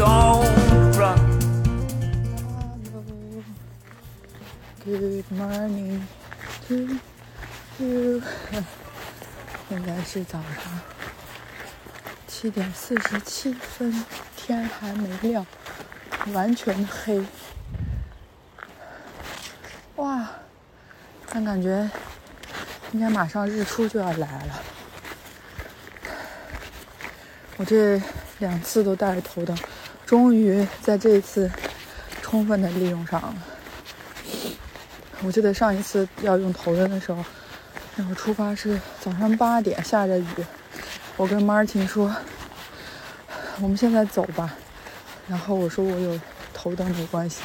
don't run. Good morning to you。现在是早上七点四十七分，天还没亮，完全黑。哇，但感觉应该马上日出就要来了。我这两次都带着头灯，终于在这一次充分的利用上了。我记得上一次要用头灯的时候，那会儿出发是早上八点，下着雨。我跟 Martin 说，我们现在走吧。然后我说我有头灯没关系。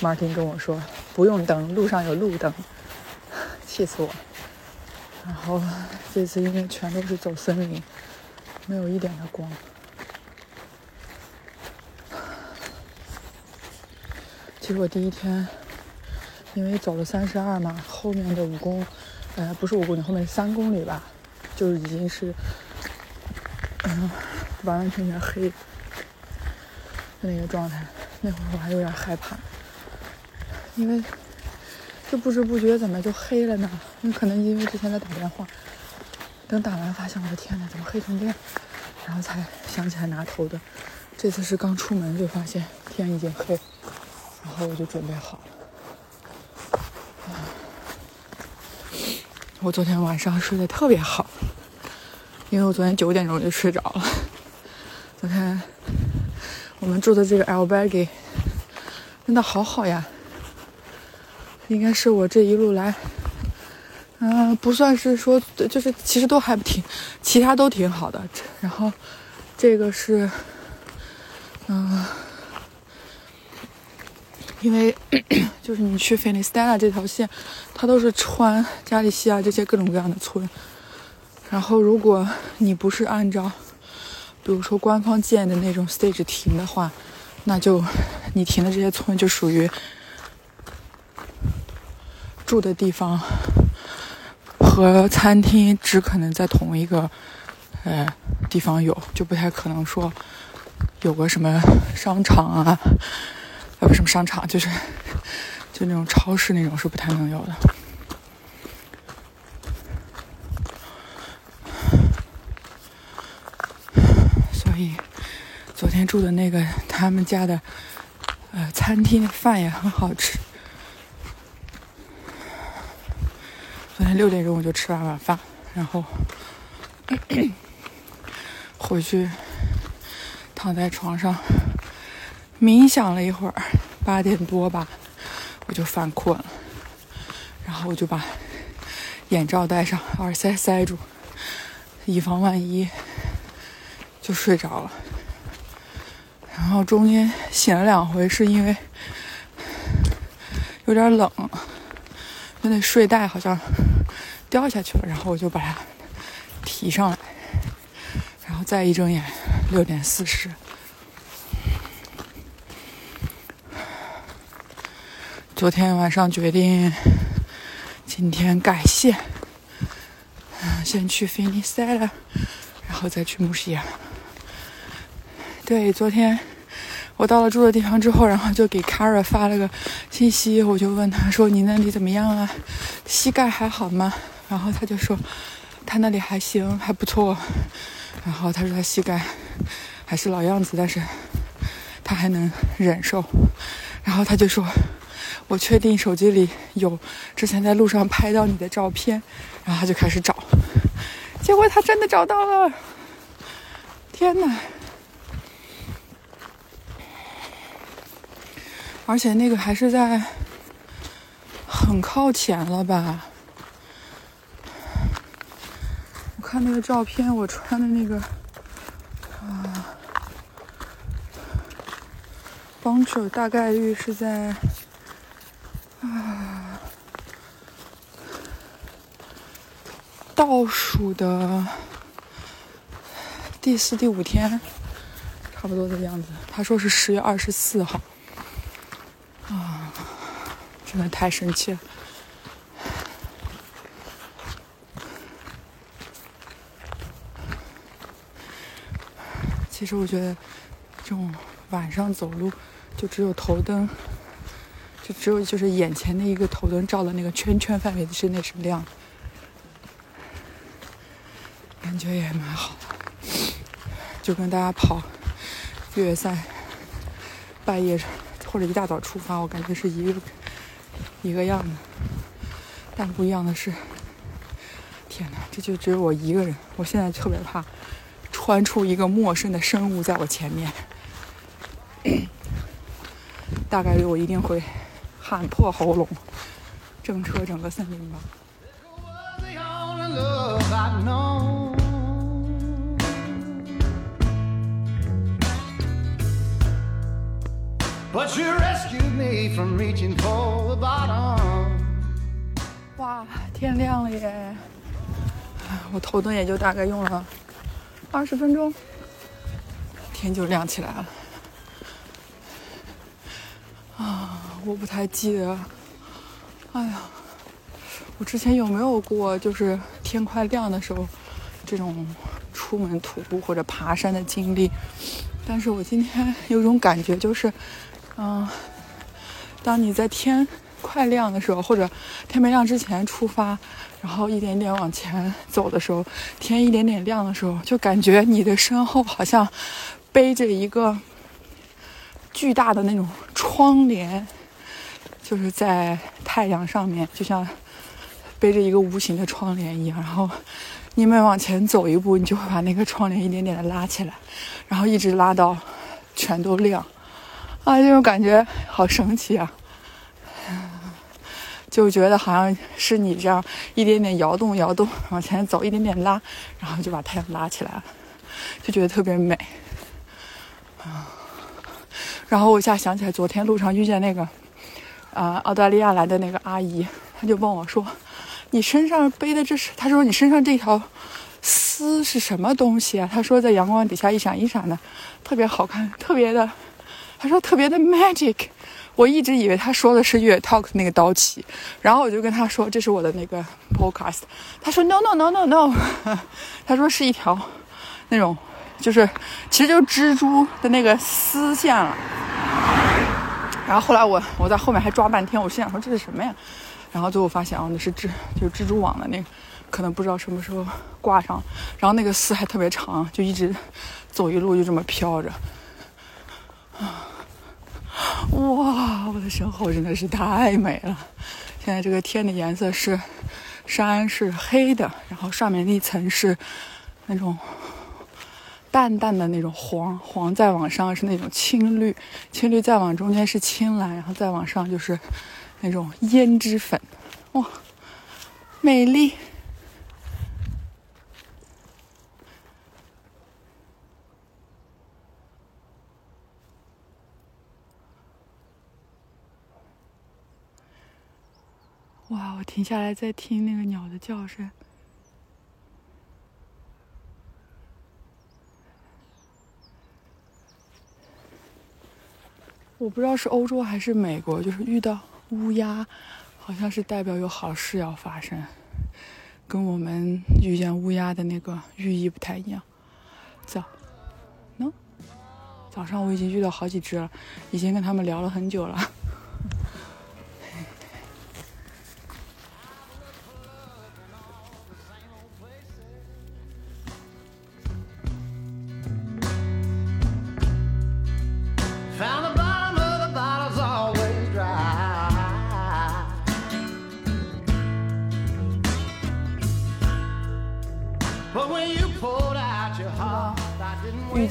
Martin 跟我说不用灯，路上有路灯，气死我。然后这次因为全都是走森林，没有一点的光。其实我第一天因为走了三十二嘛，后面的五公，呃，不是五公里，后面三公里吧，就已经是，嗯，完完全全黑的那个状态。那会儿我还有点害怕，因为就不知不觉怎么就黑了呢？那可能因为之前在打电话，等打完发现我的天呐，怎么黑成这样？然后才想起来拿头的。这次是刚出门就发现天已经黑，然后我就准备好了。我昨天晚上睡得特别好，因为我昨天九点钟就睡着了。昨天我们住的这个 L b a g 真的好好呀，应该是我这一路来，嗯、不算是说，就是其实都还挺，其他都挺好的。然后这个是，嗯、因为 就是你去菲尼斯 l a 这条线，它都是穿加利西亚这些各种各样的村。然后如果你不是按照，比如说官方建的那种 stage 停的话，那就你停的这些村就属于住的地方和餐厅只可能在同一个呃地方有，就不太可能说有个什么商场啊，呃不什么商场，就是就那种超市那种是不太能有的。所以昨天住的那个他们家的呃餐厅饭也很好吃。昨天六点钟我就吃完晚饭，然后 回去躺在床上冥想了一会儿，八点多吧，我就犯困了，然后我就把眼罩戴上，耳塞塞住，以防万一，就睡着了。然后中间醒了两回，是因为有点冷，就那睡袋好像掉下去了，然后我就把它提上来，然后再一睁眼，六点四十。昨天晚上决定今天改线，嗯，先去菲尼塞了，然后再去穆西亚。对，昨天我到了住的地方之后，然后就给 Kara 发了个信息，我就问他说：“你那里怎么样啊？膝盖还好吗？”然后他就说：“他那里还行，还不错。”然后他说他膝盖还是老样子，但是他还能忍受。然后他就说：“我确定手机里有之前在路上拍到你的照片。”然后他就开始找，结果他真的找到了！天哪！而且那个还是在很靠前了吧？我看那个照片，我穿的那个啊，帮手大概率是在倒数的第四、第五天，差不多这个样子。他说是十月二十四号，啊，真的太神奇了。其实我觉得，这种晚上走路，就只有头灯，就只有就是眼前的一个头灯照的那个圈圈范围之内是亮的，感觉也蛮好的。就跟大家跑越野赛，半夜或者一大早出发，我感觉是一个一个样的。但不一样的是，天哪，这就只有我一个人，我现在特别怕。穿出一个陌生的生物在我前面，大概率我一定会喊破喉咙，震彻整个森林吧。But you rescued me from reaching for the bottom. 哇，天亮了耶！我头灯也就大概用了二十分钟，天就亮起来了。啊，我不太记得，哎呀，我之前有没有过就是天快亮的时候这种出门徒步或者爬山的经历？但是我今天有种感觉，就是，嗯、当你在天快亮的时候，或者天没亮之前出发，然后一点点往前走的时候，天一点点亮的时候，就感觉你的身后好像背着一个巨大的那种窗帘，就是在太阳上面，就像背着一个无形的窗帘一样。然后你每往前走一步，你就会把那个窗帘一点点的拉起来，然后一直拉到全都亮。啊，这种感觉好神奇啊！就觉得好像是你这样一点点摇动摇动往前走，一点点拉，然后就把太阳拉起来了，就觉得特别美。啊，然后我一下想起来昨天路上遇见那个啊、澳大利亚来的那个阿姨，她就问我说：“你身上背的这是？”她说：“你身上这条丝是什么东西啊？”她说：“在阳光底下一闪一闪的，特别好看，特别的。”他说：“特别的 magic。”我一直以为他说的是越 talk 那个刀旗，然后我就跟他说这是我的那个 podcast，他说 no no no no no，他说是一条那种就是其实就蜘蛛的那个丝线了。然后后来我我在后面还抓半天，我心想说这是什么呀？然后最后发现哦那是蜘就是蜘蛛网的那个，可能不知道什么时候挂上，然后那个丝还特别长，就一直走一路就这么飘着。哇，我的身后真的是太美了！现在这个天的颜色是山是黑的，然后上面那层是那种淡淡的那种黄，黄再往上是那种青绿，青绿再往中间是青蓝，然后再往上就是那种胭脂粉，哇，美丽！哇，我停下来再听那个鸟的叫声。我不知道是欧洲还是美国，就是遇到乌鸦，好像是代表有好事要发生，跟我们遇见乌鸦的那个寓意不太一样。早，喏，早上我已经遇到好几只了，已经跟他们聊了很久了。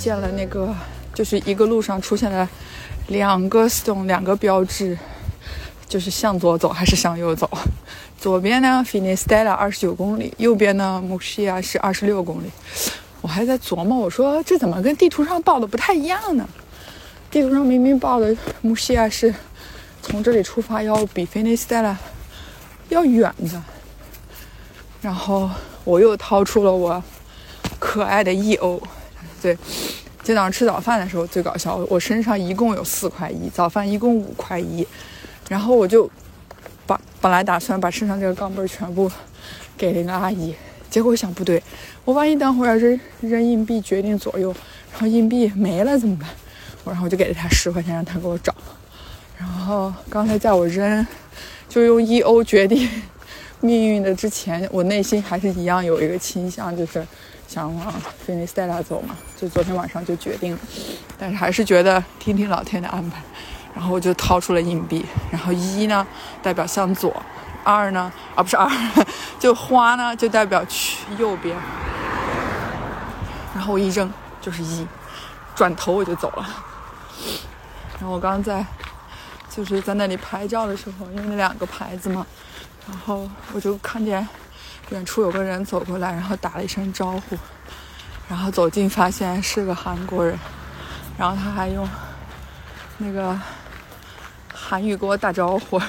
见了那个，就是一个路上出现了两个 stone，两个标志，就是向左走还是向右走。左边呢 f i n i s t e l l a 二十九公里，右边呢 m u s h i a 是二十六公里。我还在琢磨，我说这怎么跟地图上报的不太一样呢？地图上明明报的木西亚是从这里出发要比菲尼斯泰拉要远的，然后我又掏出了我可爱的一欧，对，今早上吃早饭的时候最搞笑，我身上一共有四块一，早饭一共五块一，然后我就把本来打算把身上这个钢镚儿全部给那个阿姨，结果想不对，我万一等会儿要是扔硬币决定左右，然后硬币没了怎么办？我然后我就给了他十块钱，让他给我找。然后刚才在我扔就用一欧决定命运的之前，我内心还是一样有一个倾向，就是想往菲尼斯泰拉走嘛。就昨天晚上就决定了，但是还是觉得听听老天的安排。然后我就掏出了硬币，然后一呢代表向左，二呢啊不是二，就花呢就代表去右边。然后我一扔就是一，转头我就走了。然后我刚在就是在那里拍照的时候，因为那两个牌子嘛，然后我就看见远处有个人走过来，然后打了一声招呼，然后走近发现是个韩国人，然后他还用那个韩语跟我打招呼，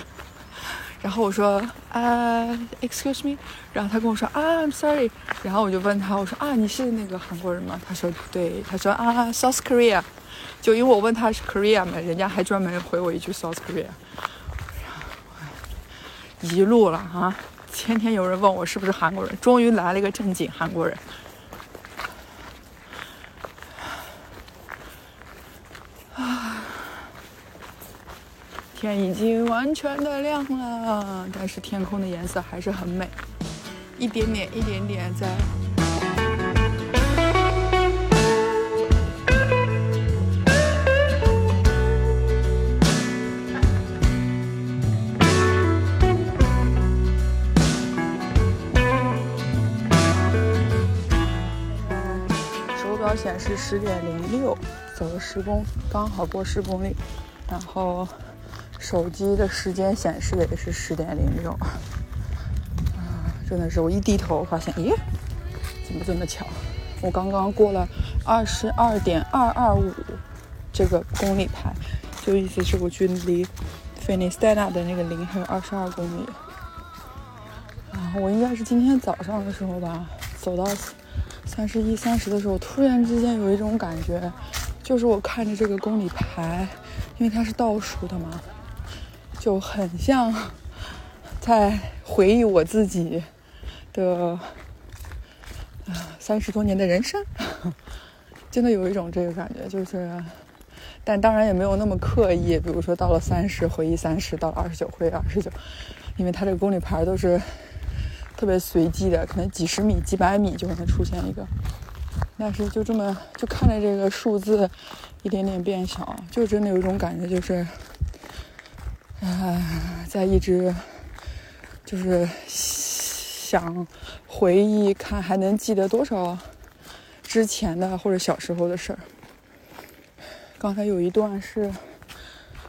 然后我说啊、excuse me，然后他跟我说啊，I'm sorry，然后我就问他，我说啊，你是那个韩国人吗？他说对，他说啊，South Korea，就因为我问他是 Korea 嘛，人家还专门回我一句 South Korea，一路了啊，天天有人问我是不是韩国人，终于来了一个正经韩国人。啊天已经完全的亮了，但是天空的颜色还是很美，一点点一点点在。显示十点零六，走了十公，刚好过十公里，然后手机的时间显示的也是十点零六，啊，真的是我一低头发现，咦，怎么这么巧？我刚刚过了二十二点二二五这个公里牌，就意思是我距离菲尼斯泰纳的那个零还有二十二公里。然后我应该是今天早上的时候吧，走到三十一、三十的时候，突然之间有一种感觉，就是我看着这个公里牌，因为它是倒数的嘛，就很像在回忆我自己的啊三十多年的人生，真的有一种这个感觉，就是，但当然也没有那么刻意，比如说到了三十回忆三十，到了二十九回忆二十九，因为它这个公里牌都是特别随机的，可能几十米、几百米就可能出现一个，但是就这么就看着这个数字一点点变小，就真的有一种感觉，就是，啊、在一直就是想回忆，看还能记得多少之前的或者小时候的事儿。刚才有一段是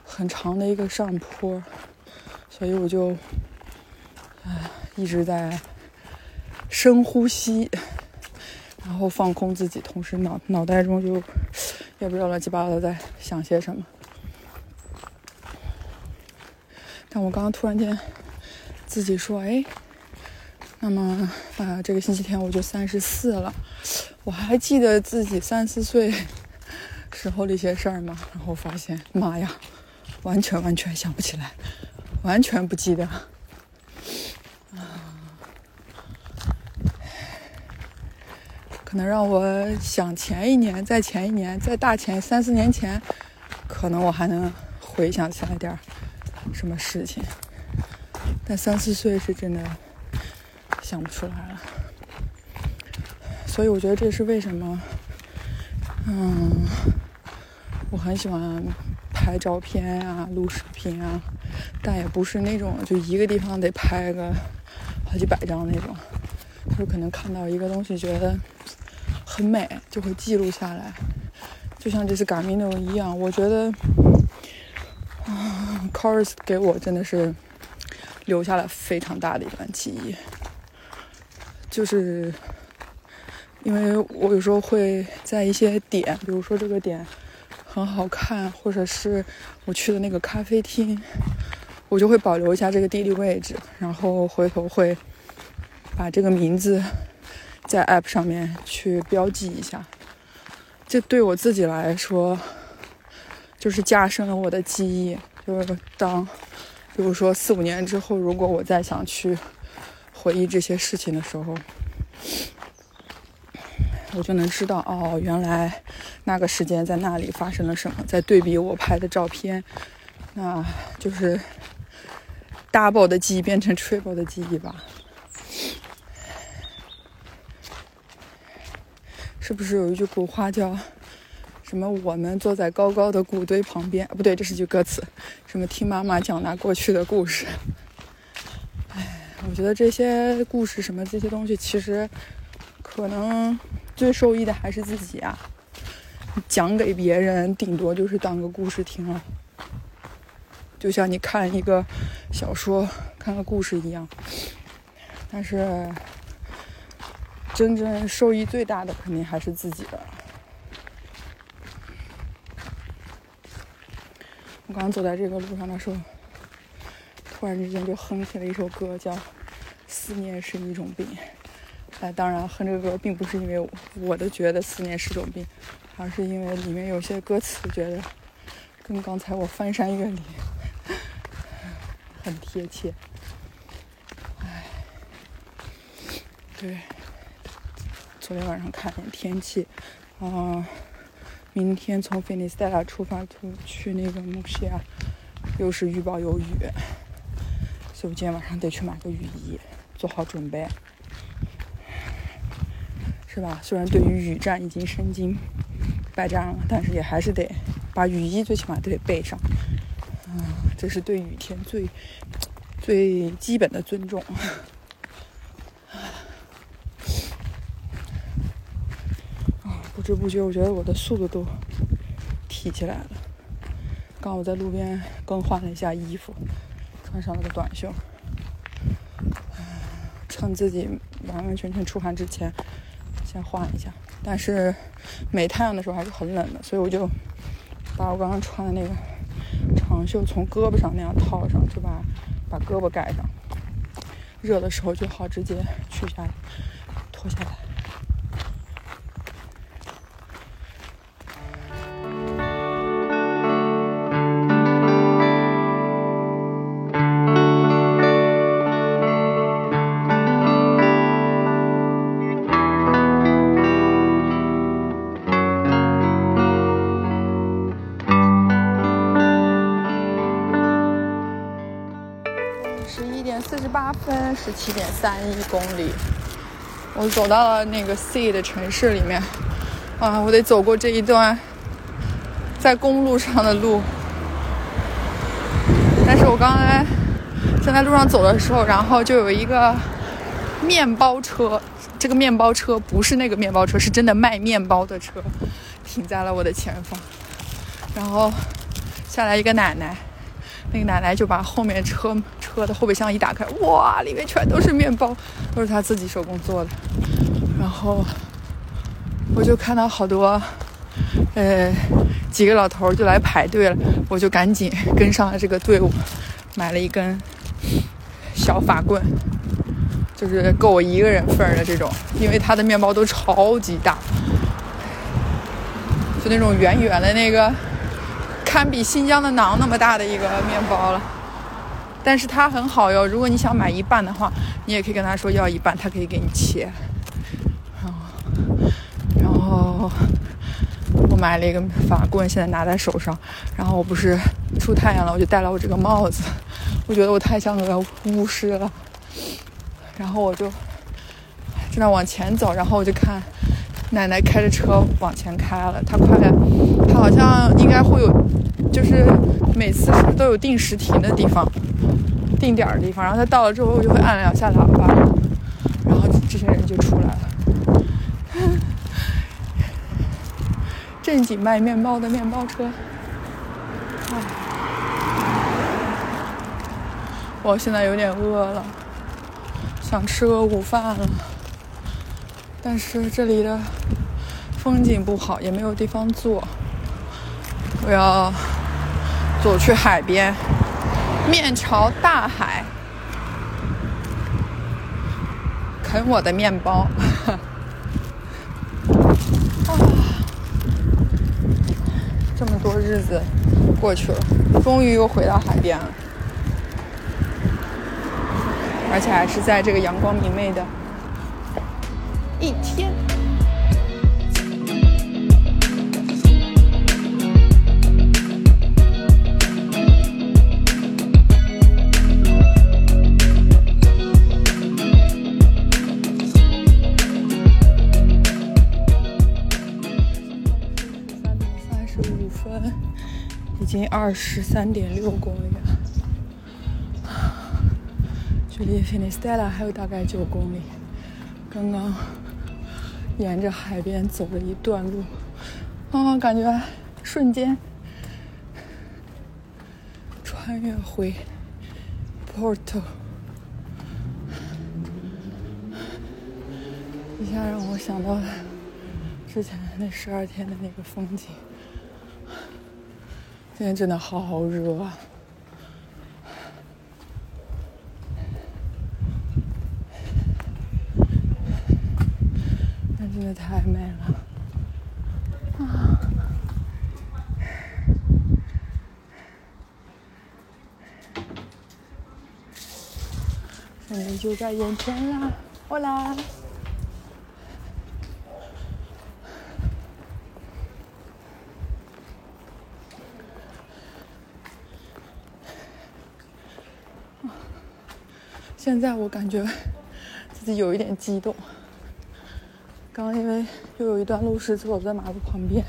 很长的一个上坡，所以我就一直在深呼吸，然后放空自己，同时脑脑袋中就也不知道乱七八糟的在想些什么。但我刚刚突然间自己说，哎，那么啊、这个星期天我就三十四了，我还记得自己三四岁时候的一些事儿吗？然后发现，妈呀，完全完全想不起来，完全不记得。啊 可能让我想前一年，再前一年，再大前三四年前，可能我还能回想起来点儿什么事情，但三四岁是真的想不出来了。所以我觉得这是为什么，嗯，我很喜欢拍照片啊、录视频啊，但也不是那种就一个地方得拍个好几百张那种，就可能看到一个东西觉得很美，就会记录下来。就像这次 Gamino 一样，我觉得，啊 c o r u s 给我真的是留下了非常大的一段记忆，就是因为我有时候会在一些点，比如说这个点很好看，或者是我去的那个咖啡厅，我就会保留一下这个地理位置，然后回头会把这个名字在 App 上面去标记一下。这对我自己来说，就是加深了我的记忆。就是当，比如说四五年之后，如果我再想去回忆这些事情的时候，我就能知道哦，原来那个时间在那里发生了什么。再对比我拍的照片，那就是 double 的记忆变成 triple 的记忆吧。是不是有一句古话叫什么？我们坐在高高的谷堆旁边，不对，这是句歌词。什么听妈妈讲那过去的故事。哎，我觉得这些故事什么这些东西，其实可能最受益的还是自己啊。讲给别人，顶多就是当个故事听了，就像你看一个小说、看个故事一样。但是，真正受益最大的肯定还是自己的。我刚走在这个路上的时候，突然之间就哼起了一首歌，叫《思念是一种病》。哎，当然哼这个歌并不是因为我我的觉得思念是种病，而是因为里面有些歌词觉得跟刚才我翻山越岭很贴切。哎，对，昨天晚上看了天气，啊、明天从菲尼斯泰拉出发出去那个木西亚，又是预报有雨，所以我今天晚上得去买个雨衣，做好准备，是吧？虽然对于雨战已经身经百战了，但是也还是得把雨衣最起码得备上，这是对雨天最最基本的尊重。啊不知不觉，我觉得我的速度都提起来了。刚我在路边更换了一下衣服，穿上了个短袖，趁自己完完全全出汗之前，先换一下。但是没太阳的时候还是很冷的，所以我就把我刚刚穿的那个长袖从胳膊上那样套上，就把把胳膊盖上。热的时候就好直接取下来，脱下来。分，十七点三一公里，我走到了那个 C 的城市里面。啊，我得走过这一段在公路上的路。但是我刚才正在路上走的时候，然后就有一个面包车，这个面包车不是那个面包车，是真的卖面包的车，停在了我的前方。然后下来一个奶奶，那个奶奶就把后面车车的后备箱一打开，哇，里面全都是面包，都是他自己手工做的。然后我就看到好多，呃，几个老头儿就来排队了，我就赶紧跟上了这个队伍，买了一根小法棍，就是够我一个人份儿的这种，因为他的面包都超级大，就那种圆圆的那个，堪比新疆的馕那么大的一个面包了。但是它很好哟，如果你想买一半的话，你也可以跟他说要一半，他可以给你切。然后，然后我买了一个法棍，现在拿在手上。然后我不是出太阳了，我就戴了我这个帽子，我觉得我太像个巫师了。然后我就正在往前走，然后我就看奶奶开着车往前开了，她快，她好像应该会有，就是每次是不是都有定时停的地方，定点的地方，然后他到了之后就会按两下喇叭，然后这些人就出来了。正经卖面包的面包车，我现在有点饿了，想吃个午饭了。但是这里的风景不好，也没有地方坐。我要走去海边，面朝大海，啃我的面包。啊，这么多日子过去了，终于又回到海边了，而且还是在这个阳光明媚的一天。经二十三点六公里了，距离 Finistella 还有大概九公里。刚刚沿着海边走了一段路，啊，感觉瞬间穿越回 Porto，一下让我想到了。之前那十二天的那个风景，今天真的好热啊！那真的太美了啊！胜利就在眼前啦！我来！现在我感觉 自己有一点激动。刚刚因为又有一段路是走在马路旁边，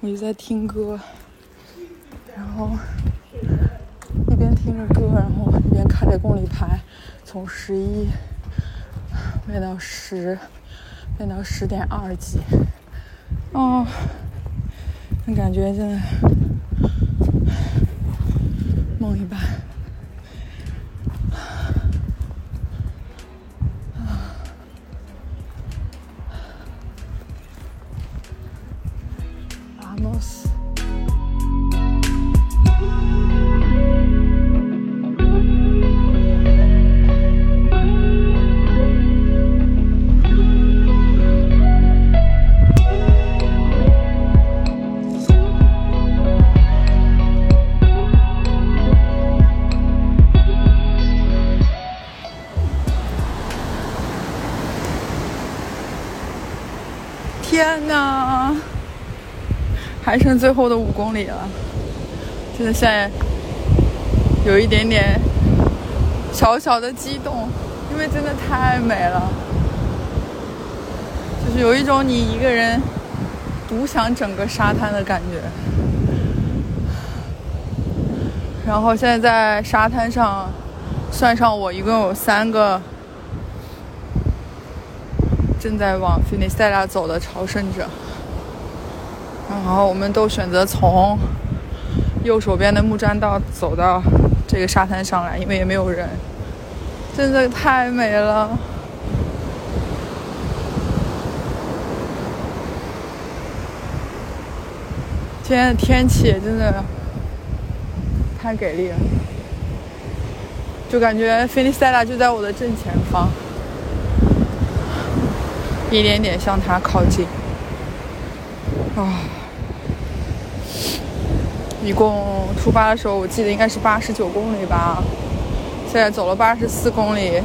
我就在听歌，然后一边听着歌，然后一边看着公里牌，从十一变到十，变到十点二几，哦，那感觉真的梦一般。还剩最后的五公里了，真的现在有一点点小小的激动，因为真的太美了，就是有一种你一个人独享整个沙滩的感觉。然后现在在沙滩上，算上我，一共有三个正在往菲尼塞拉走的朝圣者。然后我们都选择从右手边的木栈道走到这个沙滩上来，因为也没有人，真的太美了。今天的天气真的太给力了，就感觉菲尼塞拉就在我的正前方，一点点向它靠近。啊，一共出发的时候，我记得应该是八十九公里吧，现在走了八十四公里，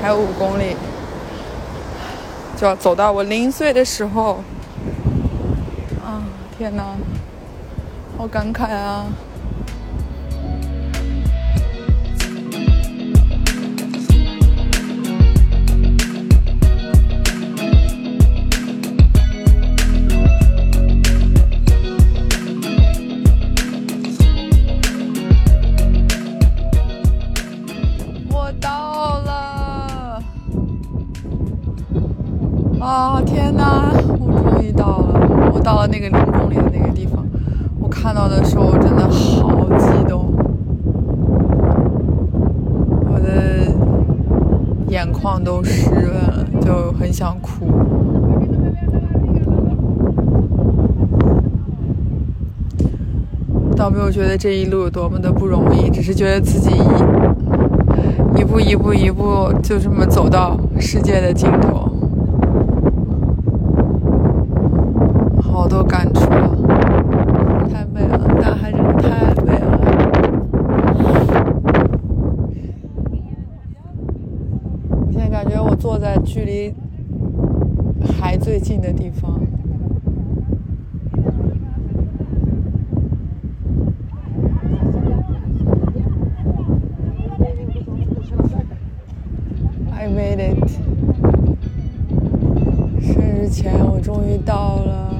还有五公里，就要走到我零岁的时候。啊，天哪，好感慨啊！到了那个零公里的那个地方我看到的时候我真的好激动。我的眼眶都湿润了就很想哭。倒没有觉得这一路有多么的不容易只是觉得自己一一步一步一步就这么走到世界的尽头。made it 生日前我终于到了。